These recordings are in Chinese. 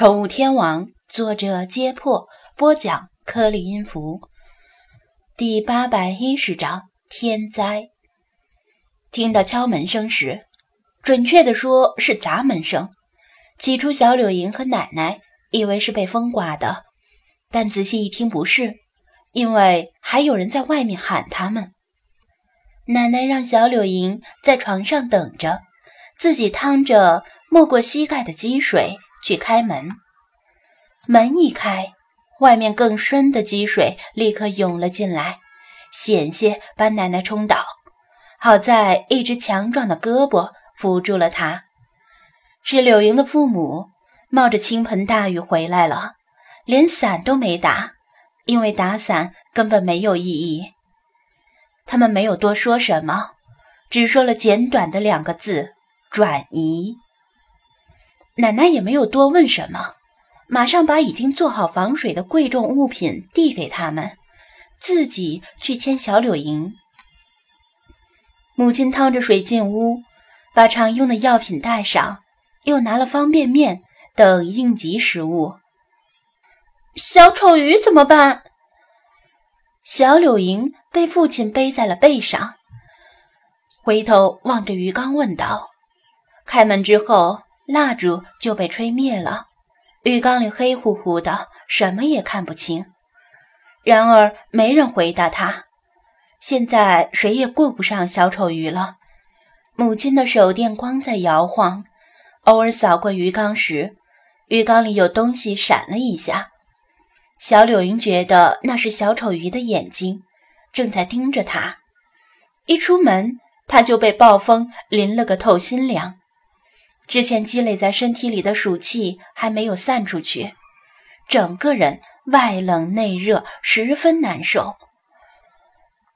宠物天王，作者：揭破，播讲：颗粒音符，第八百一十章天灾。听到敲门声时，准确的说是砸门声。起初，小柳莹和奶奶以为是被风刮的，但仔细一听，不是，因为还有人在外面喊他们。奶奶让小柳莹在床上等着，自己趟着没过膝盖的积水。去开门，门一开，外面更深的积水立刻涌了进来，险些把奶奶冲倒。好在一只强壮的胳膊扶住了她。是柳莹的父母冒着倾盆大雨回来了，连伞都没打，因为打伞根本没有意义。他们没有多说什么，只说了简短的两个字：转移。奶奶也没有多问什么，马上把已经做好防水的贵重物品递给他们，自己去牵小柳莹。母亲趟着水进屋，把常用的药品带上，又拿了方便面等应急食物。小丑鱼怎么办？小柳莹被父亲背在了背上，回头望着鱼缸问道：“开门之后。”蜡烛就被吹灭了，浴缸里黑乎乎的，什么也看不清。然而没人回答他。现在谁也顾不上小丑鱼了。母亲的手电光在摇晃，偶尔扫过鱼缸时，鱼缸里有东西闪了一下。小柳云觉得那是小丑鱼的眼睛，正在盯着他。一出门，他就被暴风淋了个透心凉。之前积累在身体里的暑气还没有散出去，整个人外冷内热，十分难受。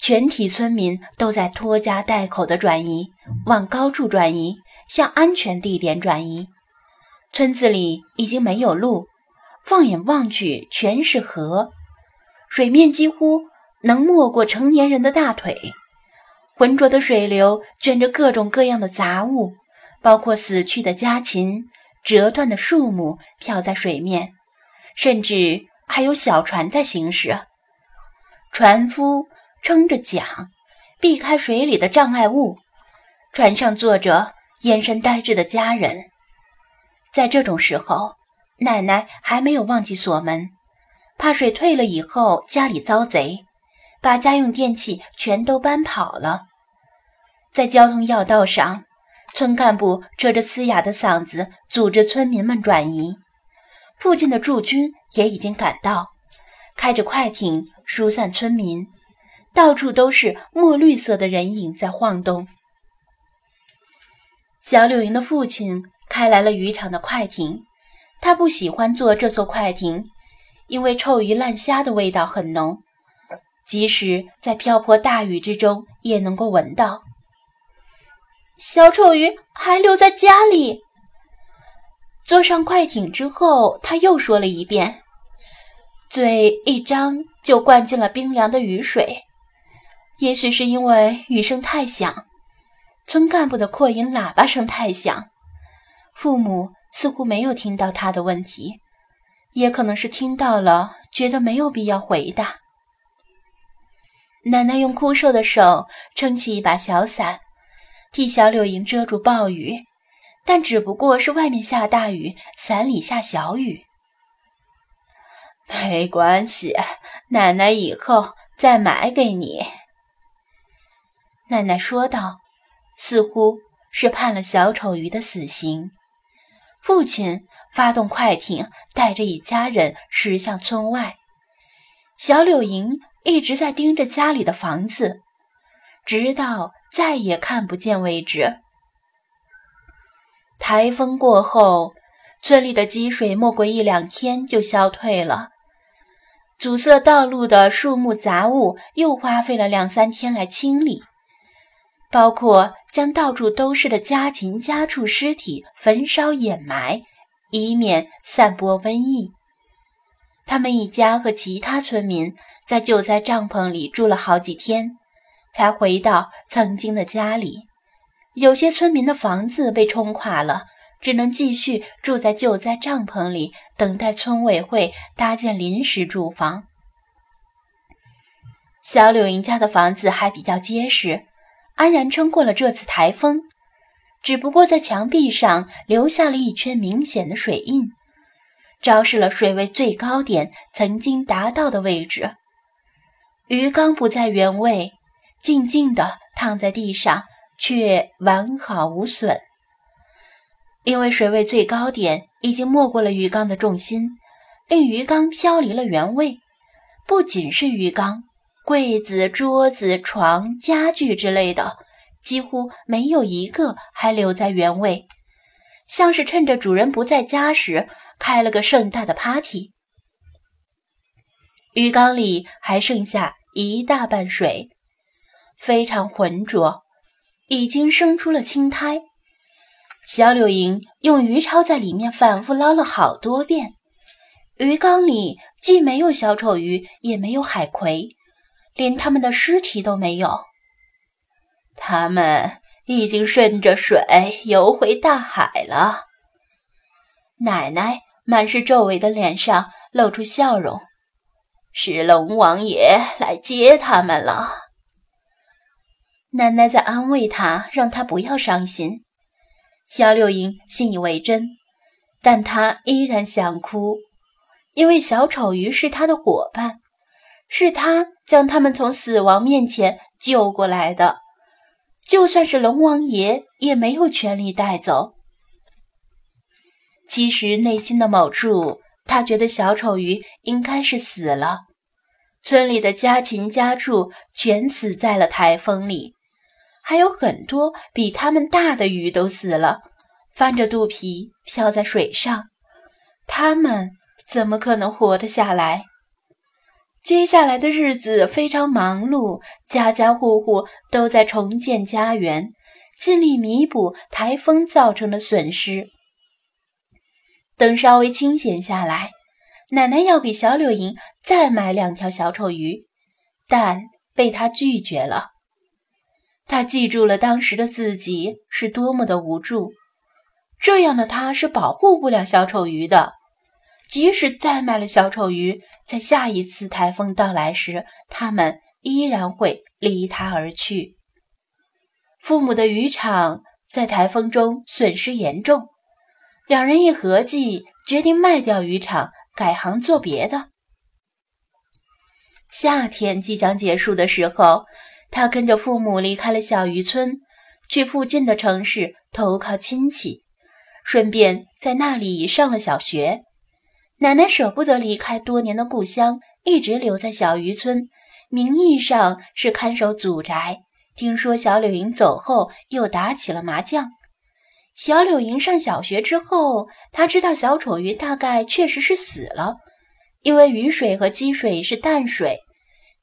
全体村民都在拖家带口的转移，往高处转移，向安全地点转移。村子里已经没有路，放眼望去全是河，水面几乎能没过成年人的大腿，浑浊的水流卷着各种各样的杂物。包括死去的家禽、折断的树木漂在水面，甚至还有小船在行驶。船夫撑着桨，避开水里的障碍物。船上坐着眼神呆滞的家人。在这种时候，奶奶还没有忘记锁门，怕水退了以后家里遭贼，把家用电器全都搬跑了。在交通要道上。村干部扯着嘶哑的嗓子组织村民们转移，附近的驻军也已经赶到，开着快艇疏散村民。到处都是墨绿色的人影在晃动。小柳莹的父亲开来了渔场的快艇，他不喜欢坐这艘快艇，因为臭鱼烂虾的味道很浓，即使在瓢泼大雨之中也能够闻到。小丑鱼还留在家里。坐上快艇之后，他又说了一遍，嘴一张就灌进了冰凉的雨水。也许是因为雨声太响，村干部的扩音喇叭声太响，父母似乎没有听到他的问题，也可能是听到了，觉得没有必要回答。奶奶用枯瘦的手撑起一把小伞。替小柳莹遮住暴雨，但只不过是外面下大雨，伞里下小雨。没关系，奶奶以后再买给你。”奶奶说道，似乎是判了小丑鱼的死刑。父亲发动快艇，带着一家人驶向村外。小柳莹一直在盯着家里的房子，直到。再也看不见为止。台风过后，村里的积水没过一两天就消退了。阻塞道路的树木杂物又花费了两三天来清理，包括将到处都是的家禽家畜尸体焚烧掩埋，以免散播瘟疫。他们一家和其他村民在救灾帐篷里住了好几天。才回到曾经的家里，有些村民的房子被冲垮了，只能继续住在救灾帐篷里，等待村委会搭建临时住房。小柳营家的房子还比较结实，安然撑过了这次台风，只不过在墙壁上留下了一圈明显的水印，昭示了水位最高点曾经达到的位置。鱼缸不在原位，静静地躺在地上，却完好无损。因为水位最高点已经没过了鱼缸的重心，令鱼缸飘离了原位。不仅是鱼缸，柜子、桌子、床、家具之类的，几乎没有一个还留在原位，像是趁着主人不在家时开了个盛大的 party。鱼缸里还剩下一大半水，非常浑浊，已经生出了青苔。小柳莹用鱼抄在里面反复捞了好多遍，鱼缸里既没有小丑鱼，也没有海葵，连它们的尸体都没有。它们已经顺着水游回大海了。奶奶满是皱纹的脸上露出笑容：“是龙王爷来接他们了。”奶奶在安慰他，让他不要伤心。小柳莹信以为真，但她依然想哭，因为小丑鱼是她的伙伴，是他将他们从死亡面前救过来的。就算是龙王爷，也没有权利带走。其实内心的某处，他觉得小丑鱼应该是死了。村里的家禽家畜全死在了台风里。还有很多比它们大的鱼都死了，翻着肚皮漂在水上，它们怎么可能活得下来？接下来的日子非常忙碌，家家户户都在重建家园，尽力弥补台风造成的损失。等稍微清闲下来，奶奶要给小柳莹再买两条小丑鱼，但被她拒绝了。他记住了当时的自己是多么的无助，这样的他是保护不了小丑鱼的。即使再买了小丑鱼，在下一次台风到来时，他们依然会离他而去。父母的渔场在台风中损失严重，两人一合计，决定卖掉渔场，改行做别的。夏天即将结束的时候。他跟着父母离开了小渔村，去附近的城市投靠亲戚，顺便在那里上了小学。奶奶舍不得离开多年的故乡，一直留在小渔村，名义上是看守祖宅。听说小柳莹走后，又打起了麻将。小柳莹上小学之后，他知道小丑鱼大概确实是死了，因为雨水和积水是淡水。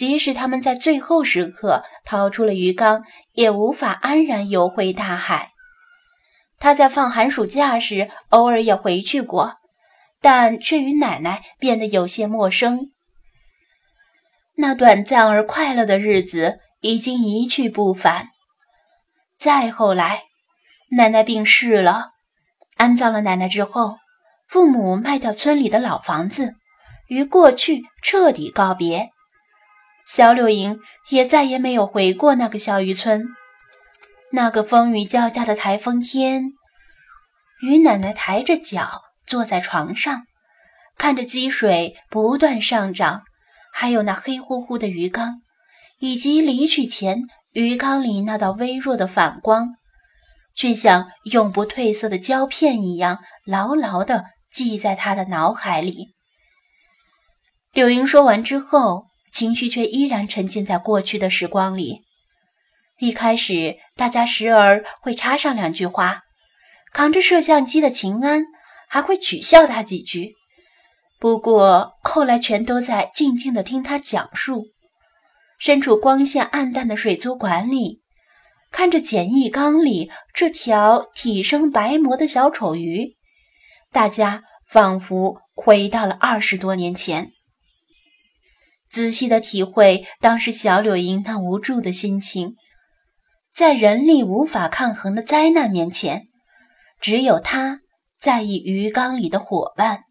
即使他们在最后时刻逃出了鱼缸，也无法安然游回大海。他在放寒暑假时偶尔也回去过，但却与奶奶变得有些陌生。那短暂而快乐的日子已经一去不返。再后来，奶奶病逝了，安葬了奶奶之后，父母卖掉村里的老房子，与过去彻底告别。小柳营也再也没有回过那个小渔村。那个风雨交加的台风天，于奶奶抬着脚坐在床上，看着积水不断上涨，还有那黑乎乎的鱼缸，以及离去前鱼缸里那道微弱的反光，却像永不褪色的胶片一样牢牢地记在他的脑海里。柳莹说完之后。情绪却依然沉浸在过去的时光里。一开始，大家时而会插上两句话，扛着摄像机的秦安还会取笑他几句。不过后来全都在静静的听他讲述。身处光线暗淡的水族馆里，看着简易缸里这条体生白膜的小丑鱼，大家仿佛回到了二十多年前。仔细的体会当时小柳莺那无助的心情，在人力无法抗衡的灾难面前，只有他在意鱼缸里的伙伴。